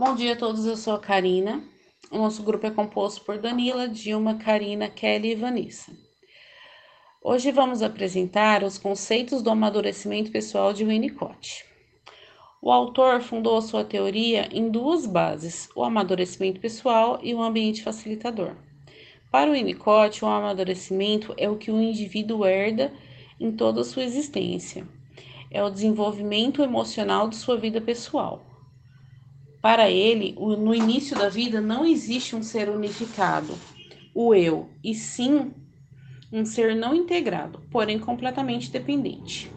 Bom dia a todos, eu sou a Karina. O nosso grupo é composto por Danila, Dilma, Karina, Kelly e Vanessa. Hoje vamos apresentar os conceitos do amadurecimento pessoal de Winnicott. O autor fundou sua teoria em duas bases: o amadurecimento pessoal e o ambiente facilitador. Para o Winnicott, o amadurecimento é o que o indivíduo herda em toda a sua existência. É o desenvolvimento emocional de sua vida pessoal. Para ele, no início da vida não existe um ser unificado, o eu, e sim um ser não integrado, porém completamente dependente.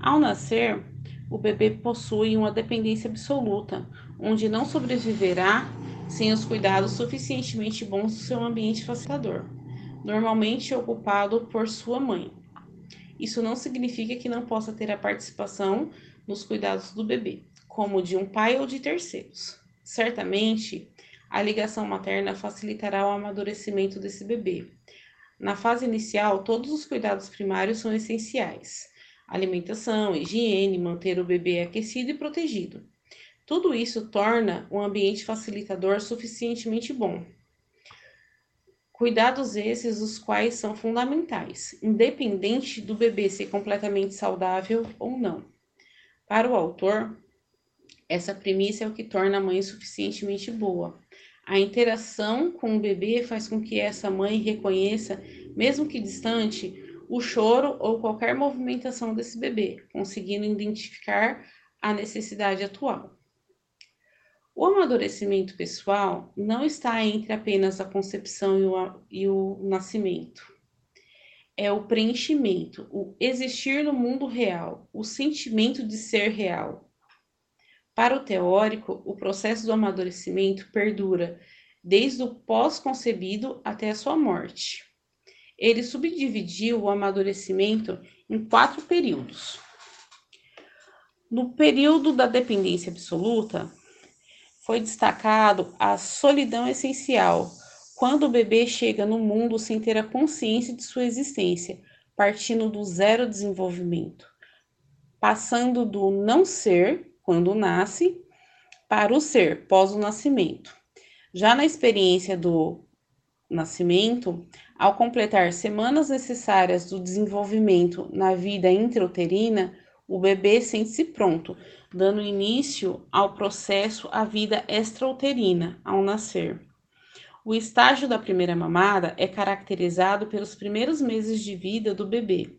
Ao nascer, o bebê possui uma dependência absoluta, onde não sobreviverá sem os cuidados suficientemente bons do seu ambiente facilitador, normalmente ocupado por sua mãe. Isso não significa que não possa ter a participação nos cuidados do bebê, como de um pai ou de terceiros. Certamente, a ligação materna facilitará o amadurecimento desse bebê. Na fase inicial, todos os cuidados primários são essenciais: alimentação, higiene, manter o bebê aquecido e protegido. Tudo isso torna o ambiente facilitador suficientemente bom. Cuidados esses os quais são fundamentais, independente do bebê ser completamente saudável ou não. Para o autor, essa premissa é o que torna a mãe suficientemente boa. A interação com o bebê faz com que essa mãe reconheça, mesmo que distante, o choro ou qualquer movimentação desse bebê, conseguindo identificar a necessidade atual. O amadurecimento pessoal não está entre apenas a concepção e o, e o nascimento. É o preenchimento, o existir no mundo real, o sentimento de ser real, para o teórico, o processo do amadurecimento perdura desde o pós-concebido até a sua morte. Ele subdividiu o amadurecimento em quatro períodos. No período da dependência absoluta, foi destacado a solidão essencial, quando o bebê chega no mundo sem ter a consciência de sua existência, partindo do zero desenvolvimento, passando do não ser quando nasce, para o ser pós o nascimento. Já na experiência do nascimento, ao completar semanas necessárias do desenvolvimento na vida intrauterina, o bebê sente-se pronto, dando início ao processo à vida extrauterina ao nascer. O estágio da primeira mamada é caracterizado pelos primeiros meses de vida do bebê.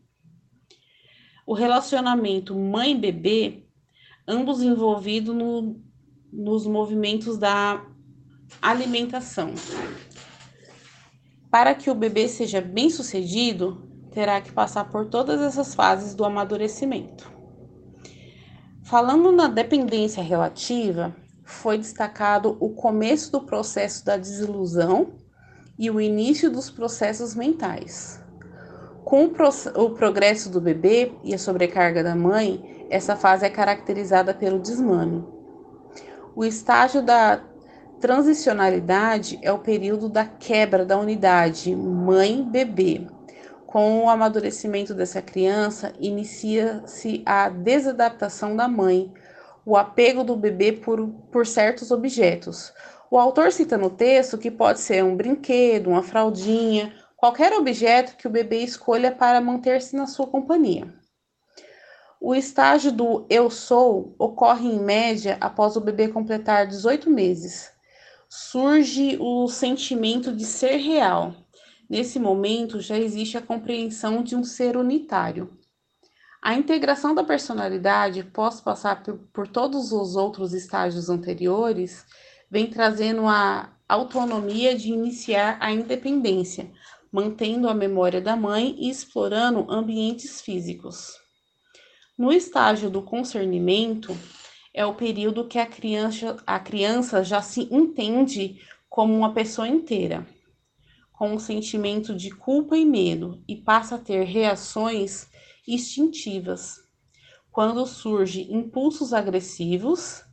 O relacionamento mãe-bebê ambos envolvidos no, nos movimentos da alimentação. Para que o bebê seja bem sucedido, terá que passar por todas essas fases do amadurecimento. Falando na dependência relativa, foi destacado o começo do processo da desilusão e o início dos processos mentais. Com o, pro o progresso do bebê e a sobrecarga da mãe, essa fase é caracterizada pelo desmame. O estágio da transicionalidade é o período da quebra da unidade mãe-bebê. Com o amadurecimento dessa criança, inicia-se a desadaptação da mãe, o apego do bebê por, por certos objetos. O autor cita no texto que pode ser um brinquedo, uma fraldinha, qualquer objeto que o bebê escolha para manter-se na sua companhia. O estágio do eu sou ocorre em média após o bebê completar 18 meses. Surge o sentimento de ser real. Nesse momento já existe a compreensão de um ser unitário. A integração da personalidade, pós passar por, por todos os outros estágios anteriores, vem trazendo a autonomia de iniciar a independência, mantendo a memória da mãe e explorando ambientes físicos. No estágio do concernimento, é o período que a criança, a criança já se entende como uma pessoa inteira, com um sentimento de culpa e medo, e passa a ter reações instintivas, quando surgem impulsos agressivos,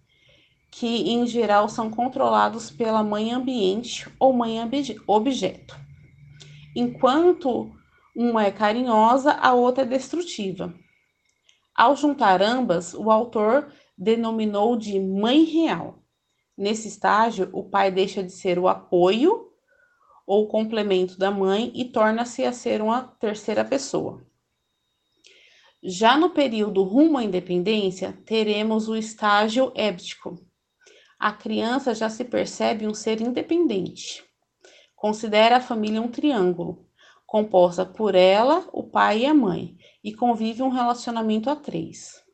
que em geral são controlados pela mãe ambiente ou mãe objeto. Enquanto uma é carinhosa, a outra é destrutiva. Ao juntar ambas, o autor denominou de mãe real. Nesse estágio, o pai deixa de ser o apoio ou complemento da mãe e torna-se a ser uma terceira pessoa. Já no período rumo à independência, teremos o estágio éptico. A criança já se percebe um ser independente. Considera a família um triângulo, composta por ela, o pai e a mãe, e convive um relacionamento a três.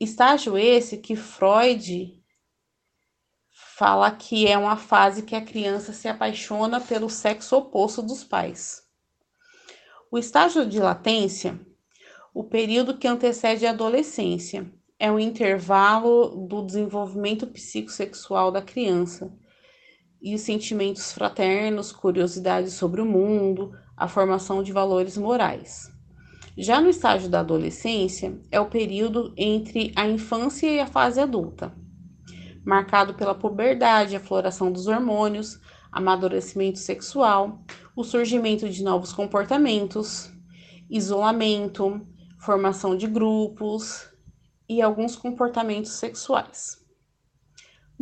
Estágio esse que Freud fala que é uma fase que a criança se apaixona pelo sexo oposto dos pais. O estágio de latência, o período que antecede a adolescência, é o intervalo do desenvolvimento psicossexual da criança e os sentimentos fraternos, curiosidade sobre o mundo, a formação de valores morais. Já no estágio da adolescência, é o período entre a infância e a fase adulta marcado pela puberdade, a floração dos hormônios, amadurecimento sexual, o surgimento de novos comportamentos, isolamento, formação de grupos e alguns comportamentos sexuais.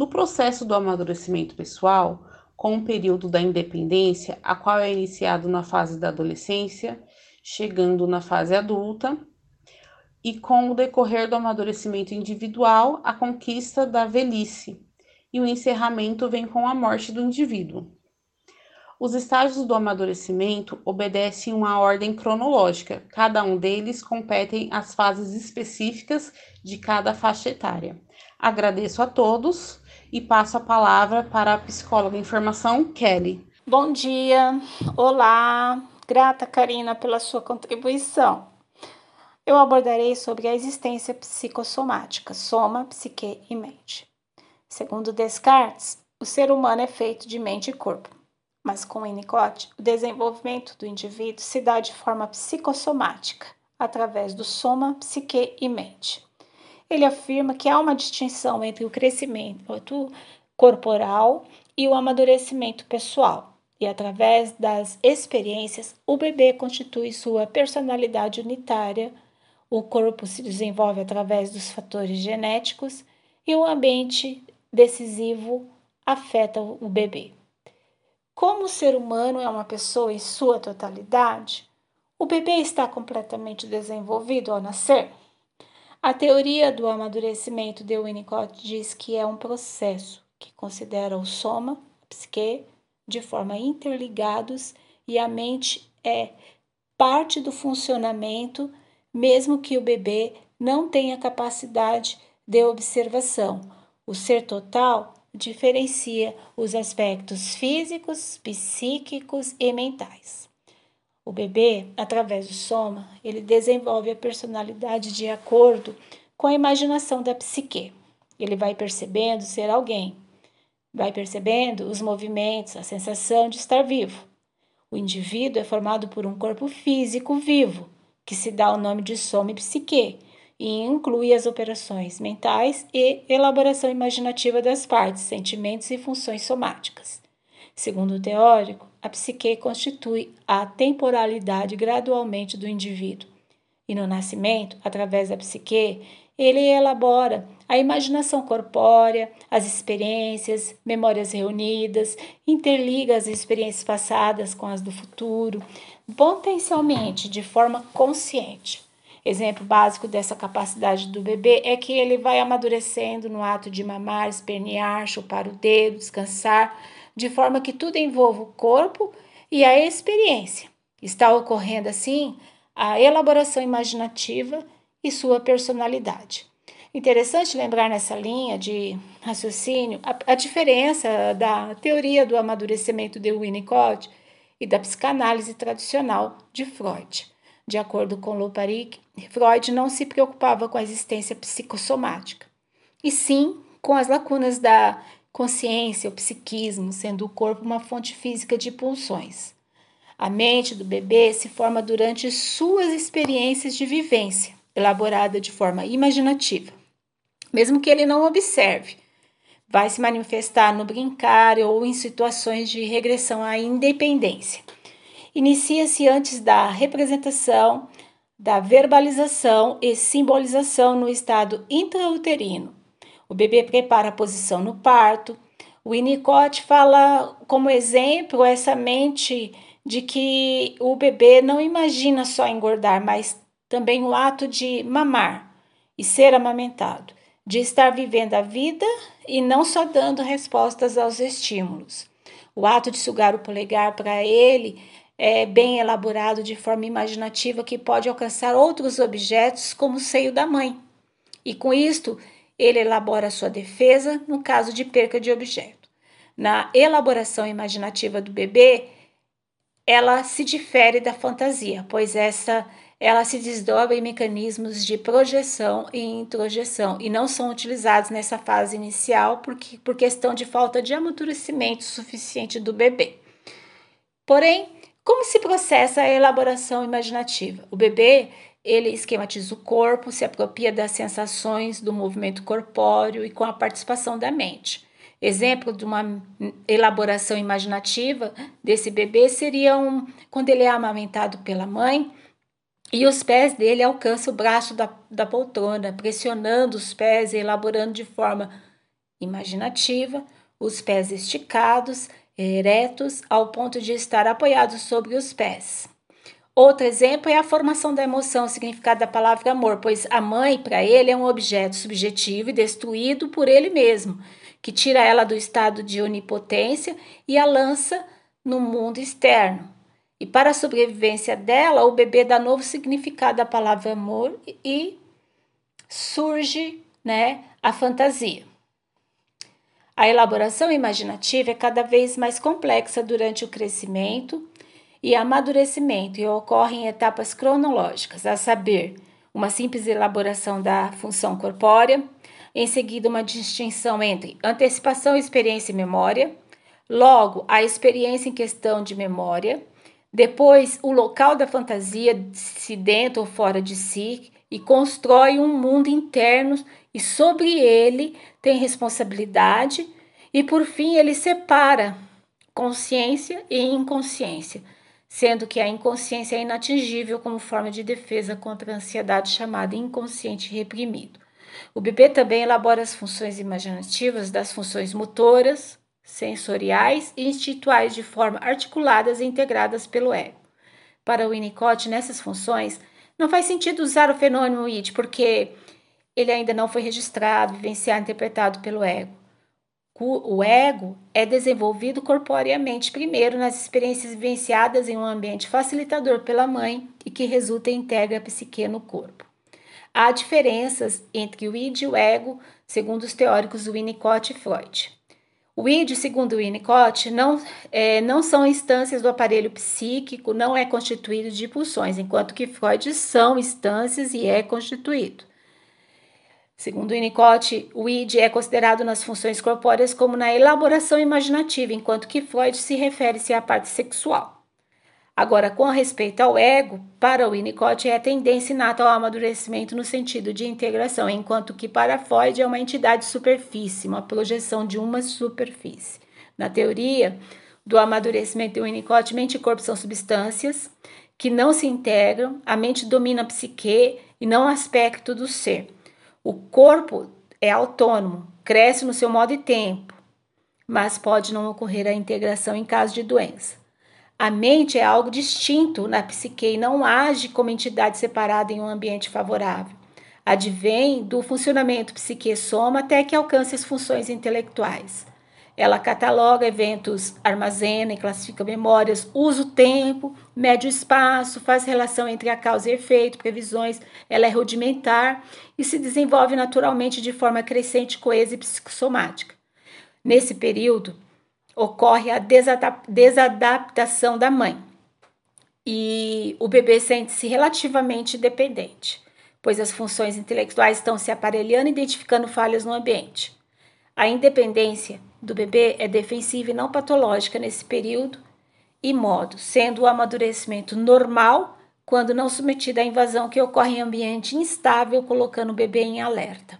No processo do amadurecimento pessoal, com o período da independência, a qual é iniciado na fase da adolescência, chegando na fase adulta, e com o decorrer do amadurecimento individual, a conquista da velhice, e o encerramento vem com a morte do indivíduo. Os estágios do amadurecimento obedecem uma ordem cronológica, cada um deles competem às fases específicas de cada faixa etária. Agradeço a todos e passo a palavra para a psicóloga em formação, Kelly. Bom dia, olá, grata Karina pela sua contribuição eu abordarei sobre a existência psicossomática, soma, psique e mente. Segundo Descartes, o ser humano é feito de mente e corpo, mas com Winnicott, o desenvolvimento do indivíduo se dá de forma psicossomática, através do soma, psique e mente. Ele afirma que há uma distinção entre o crescimento corporal e o amadurecimento pessoal, e através das experiências, o bebê constitui sua personalidade unitária o corpo se desenvolve através dos fatores genéticos e o ambiente decisivo afeta o bebê. Como o ser humano é uma pessoa em sua totalidade, o bebê está completamente desenvolvido ao nascer? A teoria do amadurecimento de Winnicott diz que é um processo que considera o soma, a psique, de forma interligados e a mente é parte do funcionamento mesmo que o bebê não tenha capacidade de observação. O ser total diferencia os aspectos físicos, psíquicos e mentais. O bebê, através do soma, ele desenvolve a personalidade de acordo com a imaginação da psique. Ele vai percebendo ser alguém, vai percebendo os movimentos, a sensação de estar vivo. O indivíduo é formado por um corpo físico vivo, que se dá o nome de soma e psique, e inclui as operações mentais e elaboração imaginativa das partes, sentimentos e funções somáticas. Segundo o teórico, a psique constitui a temporalidade gradualmente do indivíduo. E no nascimento, através da psique, ele elabora a imaginação corpórea, as experiências, memórias reunidas, interliga as experiências passadas com as do futuro, potencialmente de forma consciente. Exemplo básico dessa capacidade do bebê é que ele vai amadurecendo no ato de mamar, espernear, chupar o dedo, descansar, de forma que tudo envolva o corpo e a experiência. Está ocorrendo assim a elaboração imaginativa e sua personalidade. Interessante lembrar nessa linha de raciocínio a, a diferença da teoria do amadurecimento de Winnicott e da psicanálise tradicional de Freud. De acordo com Loparic, Freud não se preocupava com a existência psicossomática, e sim com as lacunas da consciência, o psiquismo, sendo o corpo uma fonte física de pulsões. A mente do bebê se forma durante suas experiências de vivência, elaborada de forma imaginativa. Mesmo que ele não observe, vai se manifestar no brincar ou em situações de regressão à independência. Inicia-se antes da representação, da verbalização e simbolização no estado intrauterino. O bebê prepara a posição no parto. O Winnicott fala como exemplo essa mente de que o bebê não imagina só engordar, mas também o ato de mamar e ser amamentado, de estar vivendo a vida e não só dando respostas aos estímulos. O ato de sugar o polegar para ele é bem elaborado de forma imaginativa que pode alcançar outros objetos como o seio da mãe. E com isto, ele elabora sua defesa no caso de perca de objeto. Na elaboração imaginativa do bebê, ela se difere da fantasia, pois essa ela se desdobra em mecanismos de projeção e introjeção e não são utilizados nessa fase inicial porque, por questão de falta de amadurecimento suficiente do bebê. Porém, como se processa a elaboração imaginativa? O bebê ele esquematiza o corpo, se apropria das sensações do movimento corpóreo e com a participação da mente. Exemplo de uma elaboração imaginativa desse bebê seria um, quando ele é amamentado pela mãe e os pés dele alcançam o braço da, da poltrona, pressionando os pés e elaborando de forma imaginativa os pés esticados, eretos, ao ponto de estar apoiados sobre os pés. Outro exemplo é a formação da emoção, o significado da palavra amor, pois a mãe, para ele, é um objeto subjetivo e destruído por ele mesmo, que tira ela do estado de onipotência e a lança no mundo externo. E para a sobrevivência dela, o bebê dá novo significado à palavra amor e surge né, a fantasia. A elaboração imaginativa é cada vez mais complexa durante o crescimento e amadurecimento e ocorre em etapas cronológicas, a saber, uma simples elaboração da função corpórea, em seguida, uma distinção entre antecipação, experiência e memória, logo, a experiência em questão de memória, depois, o local da fantasia, se dentro ou fora de si, e constrói um mundo interno e sobre ele tem responsabilidade, e por fim, ele separa consciência e inconsciência sendo que a inconsciência é inatingível como forma de defesa contra a ansiedade chamada inconsciente reprimido. O bebê também elabora as funções imaginativas das funções motoras, sensoriais e instintuais de forma articuladas e integradas pelo ego. Para o Winnicott, nessas funções, não faz sentido usar o fenômeno id, porque ele ainda não foi registrado, vivenciado, interpretado pelo ego. O ego é desenvolvido corporeamente primeiro nas experiências vivenciadas em um ambiente facilitador pela mãe e que resulta em integra a psique no corpo. Há diferenças entre o id e o ego, segundo os teóricos Winnicott e Freud. O id, segundo Winnicott, não, é, não são instâncias do aparelho psíquico, não é constituído de pulsões, enquanto que Freud são instâncias e é constituído. Segundo Winnicott, o id é considerado nas funções corpóreas como na elaboração imaginativa, enquanto que Freud se refere-se à parte sexual. Agora, com respeito ao ego, para o Winnicott é a tendência inata ao amadurecimento no sentido de integração, enquanto que para Freud é uma entidade superfície, uma projeção de uma superfície. Na teoria do amadurecimento de Winnicott, mente e corpo são substâncias que não se integram, a mente domina a psique e não o aspecto do ser. O corpo é autônomo, cresce no seu modo e tempo, mas pode não ocorrer a integração em caso de doença. A mente é algo distinto na psique e não age como entidade separada em um ambiente favorável. Advém do funcionamento psique-soma até que alcance as funções intelectuais. Ela cataloga eventos, armazena e classifica memórias, usa o tempo, mede o espaço, faz relação entre a causa e efeito, previsões. Ela é rudimentar e se desenvolve naturalmente de forma crescente, coesa e psicossomática. Nesse período, ocorre a desadaptação da mãe e o bebê sente-se relativamente dependente, pois as funções intelectuais estão se aparelhando e identificando falhas no ambiente. A independência do bebê é defensiva e não patológica nesse período e modo, sendo o amadurecimento normal quando não submetida à invasão que ocorre em ambiente instável, colocando o bebê em alerta.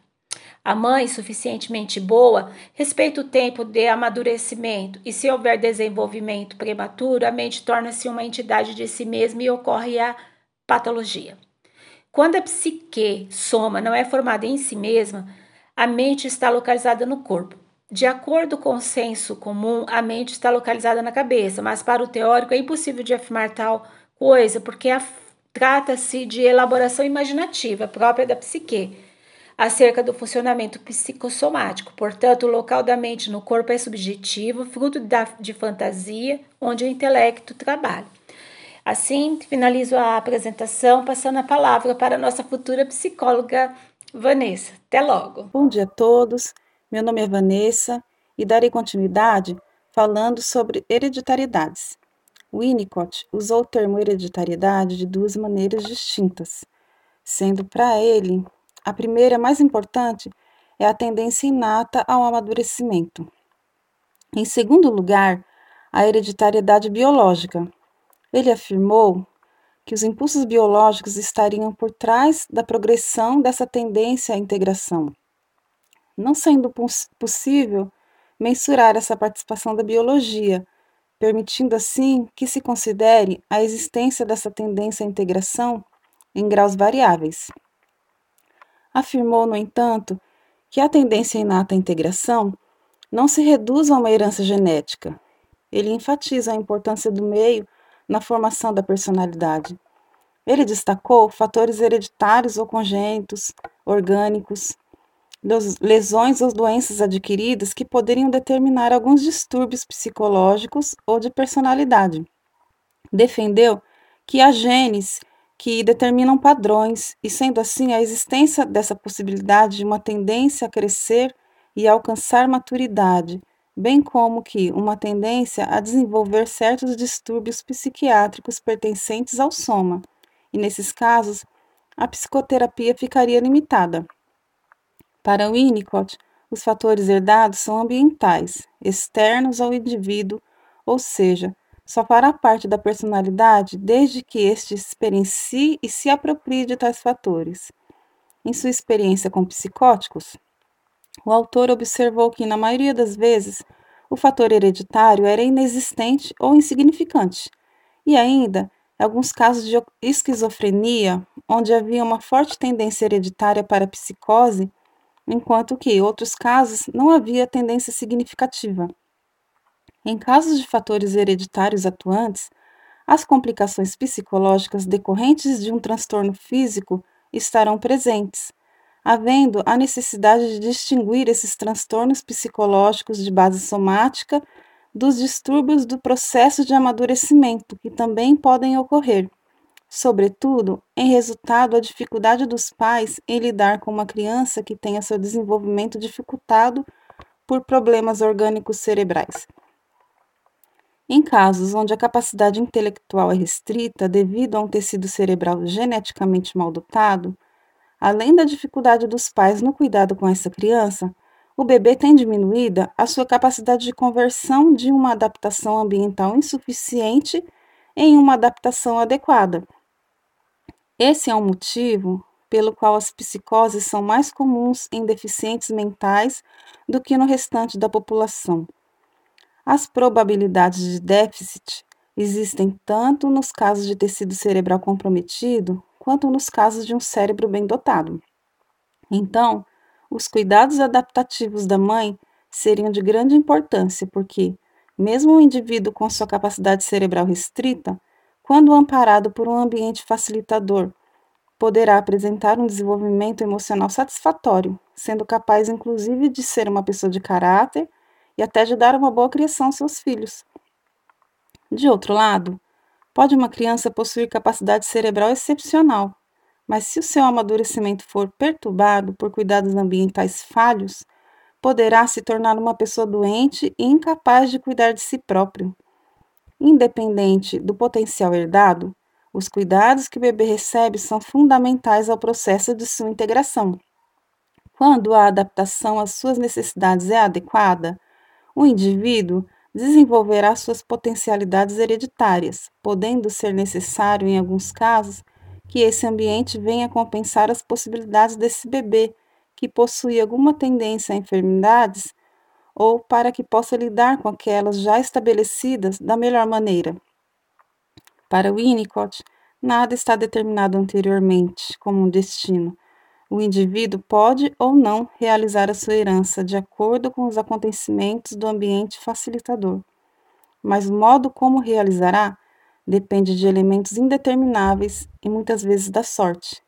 A mãe, suficientemente boa, respeita o tempo de amadurecimento e, se houver desenvolvimento prematuro, a mente torna-se uma entidade de si mesma e ocorre a patologia. Quando a psique soma não é formada em si mesma, a mente está localizada no corpo. De acordo com o senso comum, a mente está localizada na cabeça, mas para o teórico é impossível de afirmar tal coisa, porque trata-se de elaboração imaginativa própria da psique acerca do funcionamento psicossomático. Portanto, o local da mente no corpo é subjetivo, fruto da, de fantasia, onde o intelecto trabalha. Assim, finalizo a apresentação passando a palavra para a nossa futura psicóloga Vanessa. Até logo. Bom dia a todos. Meu nome é Vanessa e darei continuidade falando sobre hereditariedades. Winnicott usou o termo hereditariedade de duas maneiras distintas, sendo para ele a primeira, mais importante, é a tendência inata ao amadurecimento. Em segundo lugar, a hereditariedade biológica. Ele afirmou que os impulsos biológicos estariam por trás da progressão dessa tendência à integração não sendo possível mensurar essa participação da biologia, permitindo assim que se considere a existência dessa tendência à integração em graus variáveis. Afirmou, no entanto, que a tendência inata à integração não se reduz a uma herança genética. Ele enfatiza a importância do meio na formação da personalidade. Ele destacou fatores hereditários ou congênitos, orgânicos, lesões ou doenças adquiridas que poderiam determinar alguns distúrbios psicológicos ou de personalidade. Defendeu que há genes que determinam padrões, e sendo assim, a existência dessa possibilidade de uma tendência a crescer e a alcançar maturidade, bem como que uma tendência a desenvolver certos distúrbios psiquiátricos pertencentes ao soma, e nesses casos, a psicoterapia ficaria limitada. Para Winnicott, os fatores herdados são ambientais, externos ao indivíduo, ou seja, só fará parte da personalidade desde que este experiencie e se aproprie de tais fatores. Em sua experiência com psicóticos, o autor observou que, na maioria das vezes, o fator hereditário era inexistente ou insignificante, e ainda, em alguns casos de esquizofrenia, onde havia uma forte tendência hereditária para a psicose, enquanto que, em outros casos, não havia tendência significativa. Em casos de fatores hereditários atuantes, as complicações psicológicas decorrentes de um transtorno físico estarão presentes, havendo a necessidade de distinguir esses transtornos psicológicos de base somática dos distúrbios do processo de amadurecimento, que também podem ocorrer sobretudo em resultado a dificuldade dos pais em lidar com uma criança que tenha seu desenvolvimento dificultado por problemas orgânicos cerebrais. Em casos onde a capacidade intelectual é restrita devido a um tecido cerebral geneticamente mal dotado, além da dificuldade dos pais no cuidado com essa criança, o bebê tem diminuída a sua capacidade de conversão de uma adaptação ambiental insuficiente em uma adaptação adequada, esse é um motivo pelo qual as psicoses são mais comuns em deficientes mentais do que no restante da população. As probabilidades de déficit existem tanto nos casos de tecido cerebral comprometido quanto nos casos de um cérebro bem dotado. Então, os cuidados adaptativos da mãe seriam de grande importância, porque, mesmo o indivíduo com sua capacidade cerebral restrita, quando amparado por um ambiente facilitador, poderá apresentar um desenvolvimento emocional satisfatório, sendo capaz inclusive de ser uma pessoa de caráter e até de dar uma boa criação aos seus filhos. De outro lado, pode uma criança possuir capacidade cerebral excepcional, mas se o seu amadurecimento for perturbado por cuidados ambientais falhos, poderá se tornar uma pessoa doente e incapaz de cuidar de si próprio. Independente do potencial herdado, os cuidados que o bebê recebe são fundamentais ao processo de sua integração. Quando a adaptação às suas necessidades é adequada, o indivíduo desenvolverá suas potencialidades hereditárias, podendo ser necessário, em alguns casos, que esse ambiente venha compensar as possibilidades desse bebê que possui alguma tendência a enfermidades ou para que possa lidar com aquelas já estabelecidas da melhor maneira. Para Winnicott, nada está determinado anteriormente como um destino, O indivíduo pode ou não realizar a sua herança de acordo com os acontecimentos do ambiente facilitador, mas o modo como realizará depende de elementos indetermináveis e muitas vezes da sorte.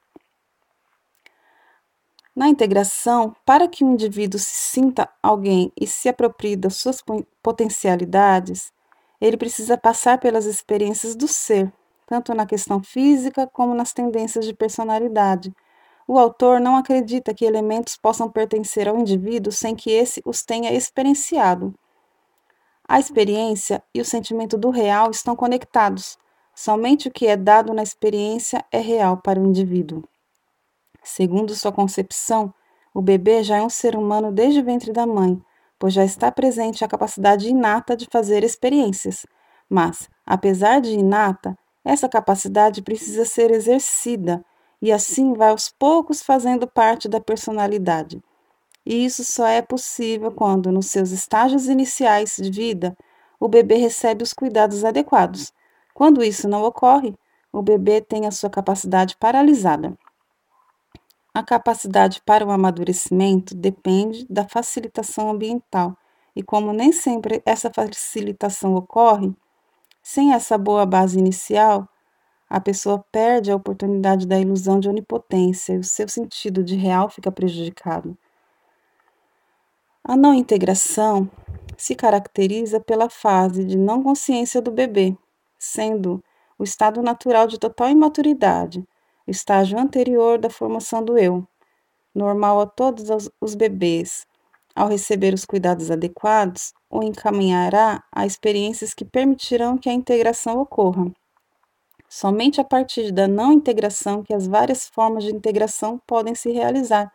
Na integração, para que o indivíduo se sinta alguém e se aproprie das suas potencialidades, ele precisa passar pelas experiências do ser, tanto na questão física como nas tendências de personalidade, o autor não acredita que elementos possam pertencer ao indivíduo sem que esse os tenha experienciado. A experiência e o sentimento do real estão conectados. Somente o que é dado na experiência é real para o indivíduo. Segundo sua concepção, o bebê já é um ser humano desde o ventre da mãe, pois já está presente a capacidade inata de fazer experiências. Mas, apesar de inata, essa capacidade precisa ser exercida e assim vai aos poucos fazendo parte da personalidade. E isso só é possível quando, nos seus estágios iniciais de vida, o bebê recebe os cuidados adequados. Quando isso não ocorre, o bebê tem a sua capacidade paralisada. A capacidade para o amadurecimento depende da facilitação ambiental, e como nem sempre essa facilitação ocorre, sem essa boa base inicial, a pessoa perde a oportunidade da ilusão de onipotência e o seu sentido de real fica prejudicado. A não integração se caracteriza pela fase de não consciência do bebê, sendo o estado natural de total imaturidade, estágio anterior da formação do eu, normal a todos os bebês. Ao receber os cuidados adequados, o encaminhará a experiências que permitirão que a integração ocorra. Somente a partir da não integração que as várias formas de integração podem se realizar.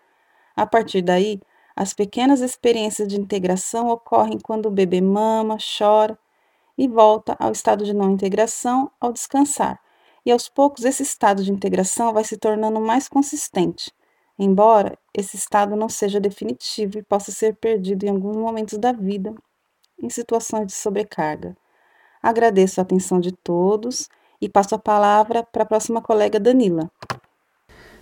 A partir daí, as pequenas experiências de integração ocorrem quando o bebê mama, chora e volta ao estado de não integração ao descansar. E aos poucos esse estado de integração vai se tornando mais consistente, embora esse estado não seja definitivo e possa ser perdido em alguns momentos da vida, em situações de sobrecarga. Agradeço a atenção de todos e passo a palavra para a próxima colega Danila.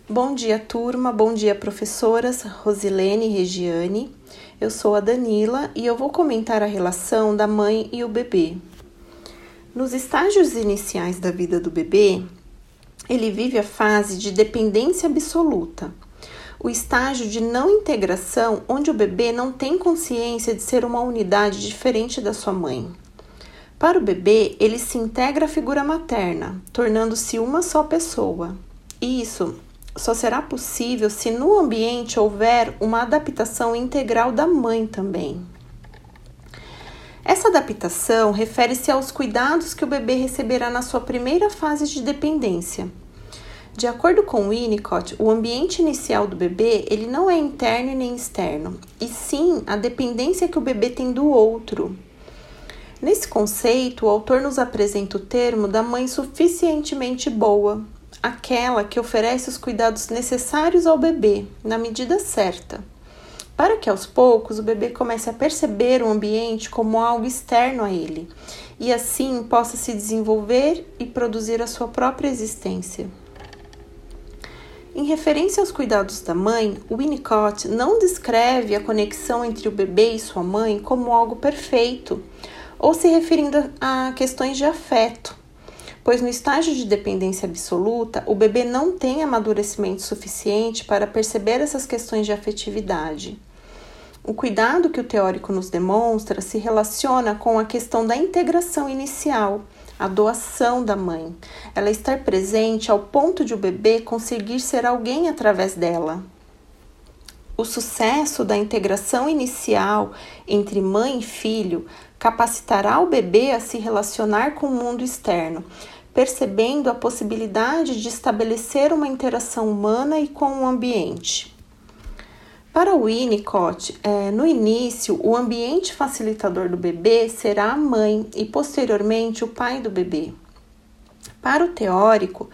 Bom dia, turma. Bom dia, professoras Rosilene e Regiane. Eu sou a Danila e eu vou comentar a relação da mãe e o bebê. Nos estágios iniciais da vida do bebê, ele vive a fase de dependência absoluta, o estágio de não integração, onde o bebê não tem consciência de ser uma unidade diferente da sua mãe. Para o bebê, ele se integra à figura materna, tornando-se uma só pessoa. E isso só será possível se no ambiente houver uma adaptação integral da mãe também. Essa adaptação refere-se aos cuidados que o bebê receberá na sua primeira fase de dependência. De acordo com Winnicott, o ambiente inicial do bebê ele não é interno nem externo, e sim a dependência que o bebê tem do outro, Nesse conceito, o autor nos apresenta o termo da mãe suficientemente boa, aquela que oferece os cuidados necessários ao bebê, na medida certa, para que aos poucos o bebê comece a perceber o ambiente como algo externo a ele e assim possa se desenvolver e produzir a sua própria existência. Em referência aos cuidados da mãe, Winnicott não descreve a conexão entre o bebê e sua mãe como algo perfeito ou se referindo a questões de afeto, pois no estágio de dependência absoluta, o bebê não tem amadurecimento suficiente para perceber essas questões de afetividade. O cuidado que o teórico nos demonstra se relaciona com a questão da integração inicial, a doação da mãe, ela estar presente ao ponto de o bebê conseguir ser alguém através dela. O sucesso da integração inicial entre mãe e filho capacitará o bebê a se relacionar com o mundo externo, percebendo a possibilidade de estabelecer uma interação humana e com o ambiente. Para o Winnicott, é, no início, o ambiente facilitador do bebê será a mãe e, posteriormente, o pai do bebê. Para o teórico,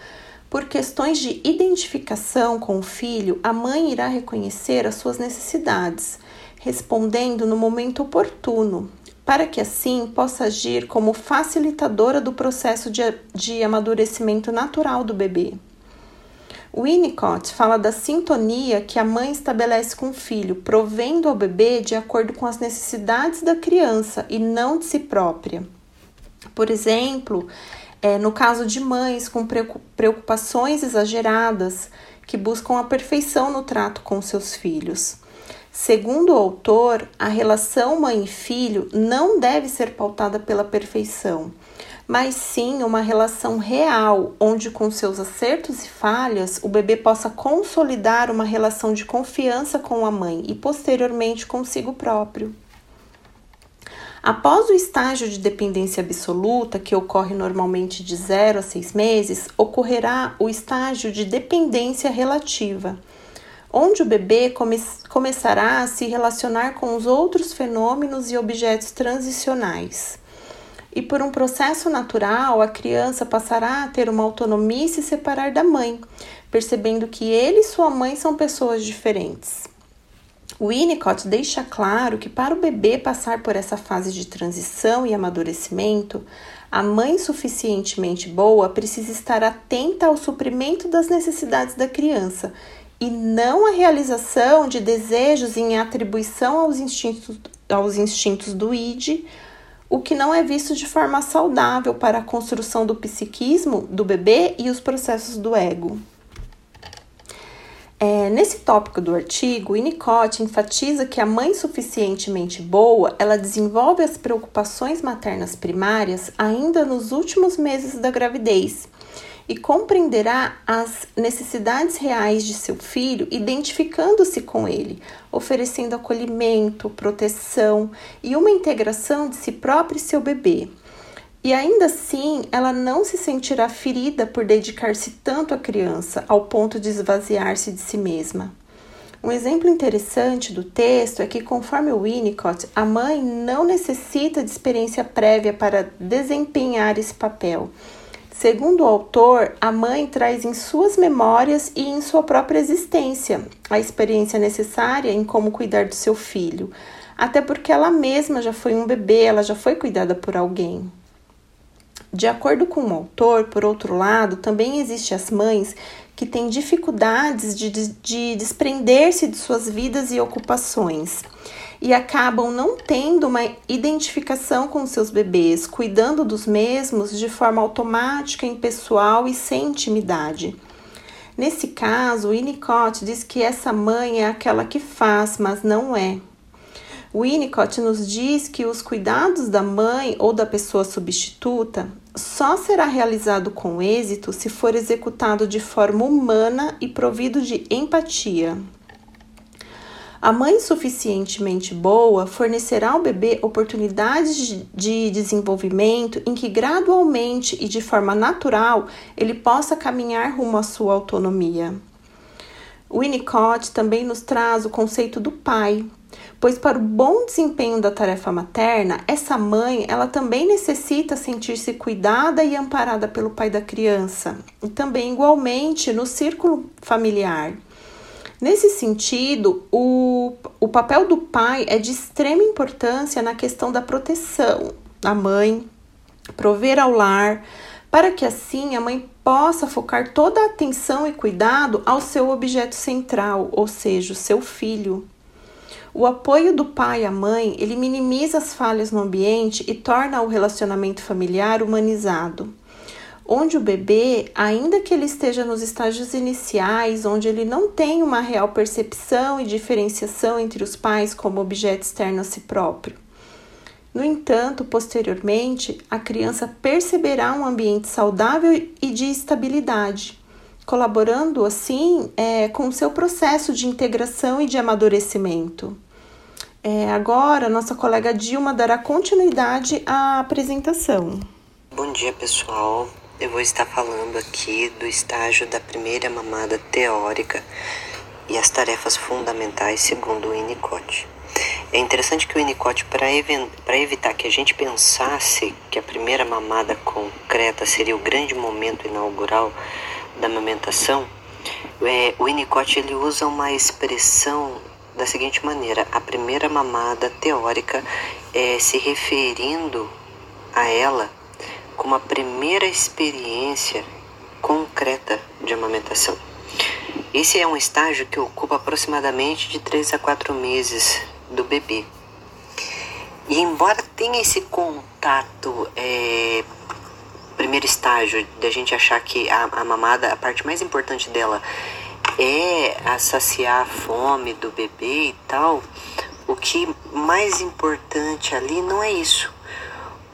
por questões de identificação com o filho, a mãe irá reconhecer as suas necessidades, respondendo no momento oportuno, para que assim possa agir como facilitadora do processo de, de amadurecimento natural do bebê. Winnicott fala da sintonia que a mãe estabelece com o filho, provendo ao bebê de acordo com as necessidades da criança e não de si própria. Por exemplo, é, no caso de mães com preocupações exageradas que buscam a perfeição no trato com seus filhos. Segundo o autor, a relação mãe e filho não deve ser pautada pela perfeição, mas sim uma relação real, onde com seus acertos e falhas o bebê possa consolidar uma relação de confiança com a mãe e posteriormente consigo próprio. Após o estágio de dependência absoluta, que ocorre normalmente de 0 a 6 meses, ocorrerá o estágio de dependência relativa, onde o bebê come começará a se relacionar com os outros fenômenos e objetos transicionais e por um processo natural, a criança passará a ter uma autonomia e se separar da mãe, percebendo que ele e sua mãe são pessoas diferentes. Winnicott deixa claro que para o bebê passar por essa fase de transição e amadurecimento, a mãe suficientemente boa precisa estar atenta ao suprimento das necessidades da criança e não à realização de desejos em atribuição aos instintos, aos instintos do id o que não é visto de forma saudável para a construção do psiquismo do bebê e os processos do ego. É, nesse tópico do artigo, Winnicott enfatiza que a mãe suficientemente boa, ela desenvolve as preocupações maternas primárias ainda nos últimos meses da gravidez e compreenderá as necessidades reais de seu filho, identificando-se com ele, oferecendo acolhimento, proteção e uma integração de si próprio e seu bebê. E ainda assim, ela não se sentirá ferida por dedicar-se tanto à criança, ao ponto de esvaziar-se de si mesma. Um exemplo interessante do texto é que, conforme Winnicott, a mãe não necessita de experiência prévia para desempenhar esse papel Segundo o autor, a mãe traz em suas memórias e em sua própria existência a experiência necessária em como cuidar do seu filho, até porque ela mesma já foi um bebê, ela já foi cuidada por alguém. De acordo com o autor, por outro lado, também existem as mães que têm dificuldades de, de, de desprender-se de suas vidas e ocupações e acabam não tendo uma identificação com seus bebês, cuidando dos mesmos de forma automática, impessoal e sem intimidade. Nesse caso, Winnicott diz que essa mãe é aquela que faz, mas não é. Winnicott nos diz que os cuidados da mãe ou da pessoa substituta só será realizado com êxito se for executado de forma humana e provido de empatia. A mãe suficientemente boa fornecerá ao bebê oportunidades de desenvolvimento em que gradualmente e de forma natural ele possa caminhar rumo à sua autonomia. Winnicott também nos traz o conceito do pai, pois para o bom desempenho da tarefa materna, essa mãe, ela também necessita sentir-se cuidada e amparada pelo pai da criança, e também igualmente no círculo familiar. Nesse sentido, o, o papel do pai é de extrema importância na questão da proteção da mãe, prover ao lar, para que assim a mãe possa focar toda a atenção e cuidado ao seu objeto central, ou seja, o seu filho. O apoio do pai à mãe, ele minimiza as falhas no ambiente e torna o relacionamento familiar humanizado onde o bebê, ainda que ele esteja nos estágios iniciais, onde ele não tem uma real percepção e diferenciação entre os pais como objeto externo a si próprio. No entanto, posteriormente, a criança perceberá um ambiente saudável e de estabilidade, colaborando assim é, com o seu processo de integração e de amadurecimento. É, agora, nossa colega Dilma dará continuidade à apresentação. Bom dia, pessoal eu vou estar falando aqui do estágio da primeira mamada teórica e as tarefas fundamentais segundo o Winnicott. É interessante que o Winnicott, para evitar que a gente pensasse que a primeira mamada concreta seria o grande momento inaugural da amamentação, é, o Winnicott ele usa uma expressão da seguinte maneira: a primeira mamada teórica é se referindo a ela como a primeira experiência concreta de amamentação. Esse é um estágio que ocupa aproximadamente de 3 a 4 meses do bebê. E embora tenha esse contato, é, primeiro estágio, da gente achar que a, a mamada, a parte mais importante dela é a saciar a fome do bebê e tal, o que mais importante ali não é isso.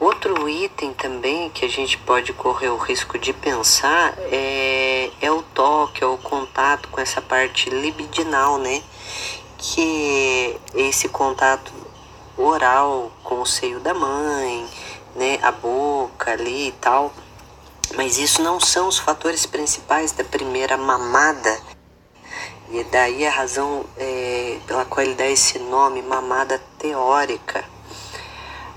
Outro item também que a gente pode correr o risco de pensar é, é o toque, é o contato com essa parte libidinal, né? Que é esse contato oral com o seio da mãe, né? A boca ali e tal. Mas isso não são os fatores principais da primeira mamada. E daí a razão é, pela qual ele dá esse nome, mamada teórica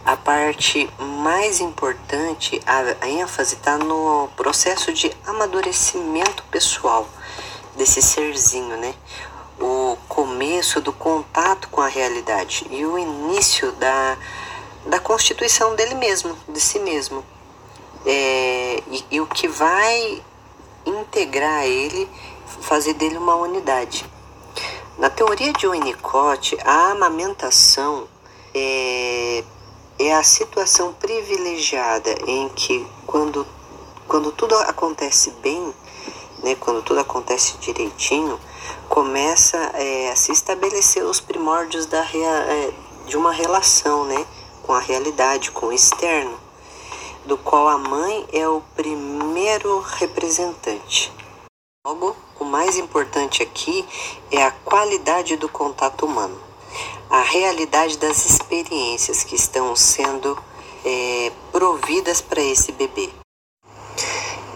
a parte mais importante, a, ênfase está no processo de amadurecimento pessoal desse serzinho, né? O começo do contato com a realidade e o início da, da constituição dele mesmo, de si mesmo. É, e, e o que vai integrar ele, fazer dele uma unidade. Na teoria de Winnicott, a amamentação é, é a situação privilegiada em que quando, quando tudo acontece bem, né, quando tudo acontece direitinho, começa é, a se estabelecer os primórdios da é, de uma relação né, com a realidade, com o externo, do qual a mãe é o primeiro representante. Logo, o mais importante aqui é a qualidade do contato humano a realidade das experiências que estão sendo é, providas para esse bebê.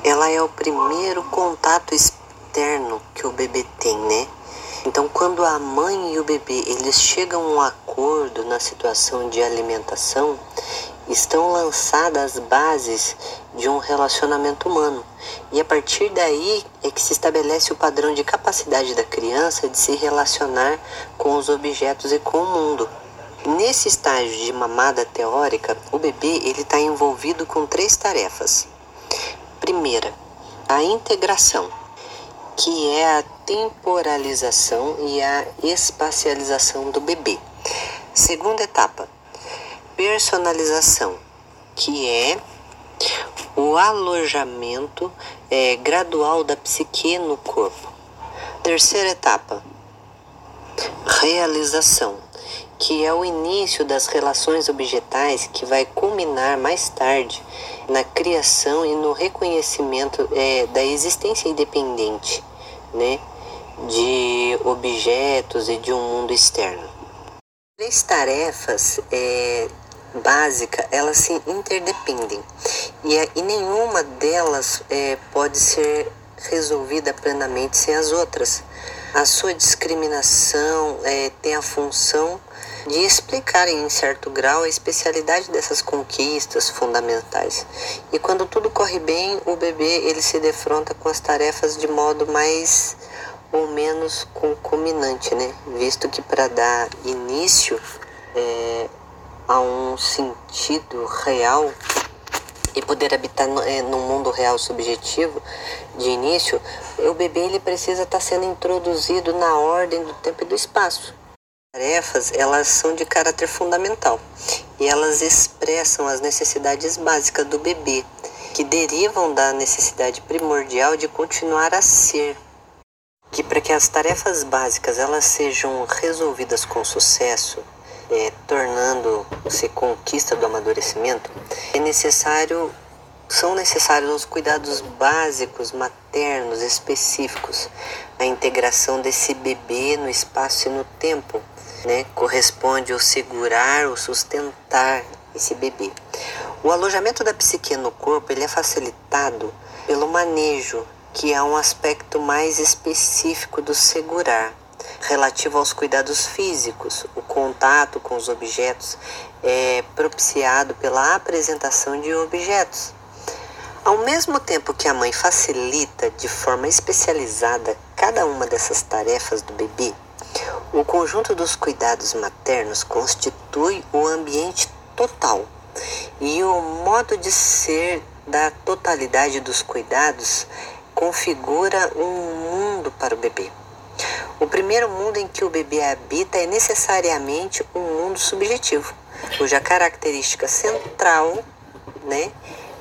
Ela é o primeiro contato externo que o bebê tem, né? Então, quando a mãe e o bebê eles chegam a um acordo na situação de alimentação, estão lançadas as bases de um relacionamento humano. E a partir daí é que se estabelece o padrão de capacidade da criança de se relacionar com os objetos e com o mundo. Nesse estágio de mamada teórica, o bebê ele está envolvido com três tarefas. Primeira, a integração, que é a temporalização e a espacialização do bebê. Segunda etapa, personalização, que é o alojamento é, gradual da psique no corpo. Terceira etapa, realização, que é o início das relações objetais que vai culminar mais tarde na criação e no reconhecimento é, da existência independente, né, de objetos e de um mundo externo. Três tarefas é, básica, elas se interdependem e, e nenhuma delas é, pode ser resolvida plenamente sem as outras. A sua discriminação é, tem a função de explicar em certo grau a especialidade dessas conquistas fundamentais. E quando tudo corre bem, o bebê ele se defronta com as tarefas de modo mais ou menos concominante, né? Visto que para dar início é, a um sentido real e poder habitar é, no mundo real subjetivo de início, o bebê ele precisa estar tá sendo introduzido na ordem do tempo e do espaço. As tarefas elas são de caráter fundamental e elas expressam as necessidades básicas do bebê, que derivam da necessidade primordial de continuar a ser. Que para que as tarefas básicas elas sejam resolvidas com sucesso, é, tornando-se conquista do amadurecimento, é necessário são necessários os cuidados básicos maternos específicos, a integração desse bebê no espaço e no tempo, né? Corresponde o segurar, o sustentar esse bebê. O alojamento da psique no corpo ele é facilitado pelo manejo, que é um aspecto mais específico do segurar relativo aos cuidados físicos. O contato com os objetos é propiciado pela apresentação de objetos. Ao mesmo tempo que a mãe facilita de forma especializada cada uma dessas tarefas do bebê, o conjunto dos cuidados maternos constitui o ambiente total e o modo de ser da totalidade dos cuidados configura um mundo para o bebê. O primeiro mundo em que o bebê habita é necessariamente um mundo subjetivo, cuja característica central né,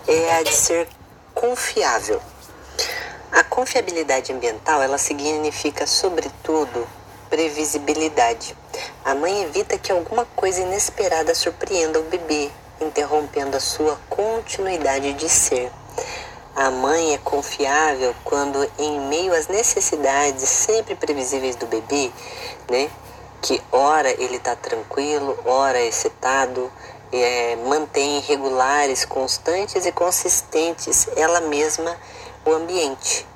é a de ser confiável. A confiabilidade ambiental, ela significa, sobretudo, previsibilidade. A mãe evita que alguma coisa inesperada surpreenda o bebê, interrompendo a sua continuidade de ser. A mãe é confiável quando, em meio às necessidades sempre previsíveis do bebê, né, que ora ele está tranquilo, ora excitado, é, mantém regulares, constantes e consistentes ela mesma o ambiente,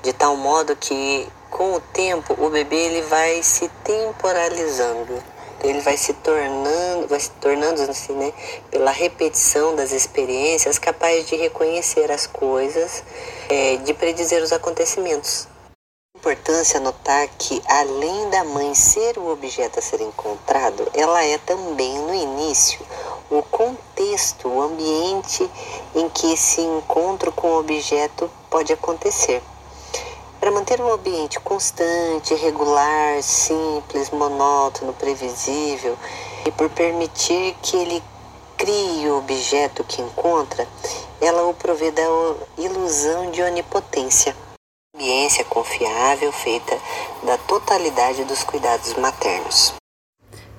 de tal modo que com o tempo o bebê ele vai se temporalizando, ele vai se tornando, vai se tornando assim, né, pela repetição das experiências, capaz de reconhecer as coisas, é, de predizer os acontecimentos. Importância notar que, além da mãe ser o objeto a ser encontrado, ela é também, no início, o contexto, o ambiente em que esse encontro com o objeto pode acontecer. Para manter um ambiente constante, regular, simples, monótono, previsível, e por permitir que ele crie o objeto que encontra, ela o provê da ilusão de onipotência. Ambiência confiável feita da totalidade dos cuidados maternos.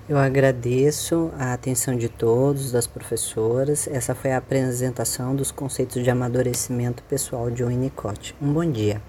Eu agradeço a atenção de todos, das professoras. Essa foi a apresentação dos conceitos de amadurecimento pessoal de Winnicott. Um bom dia.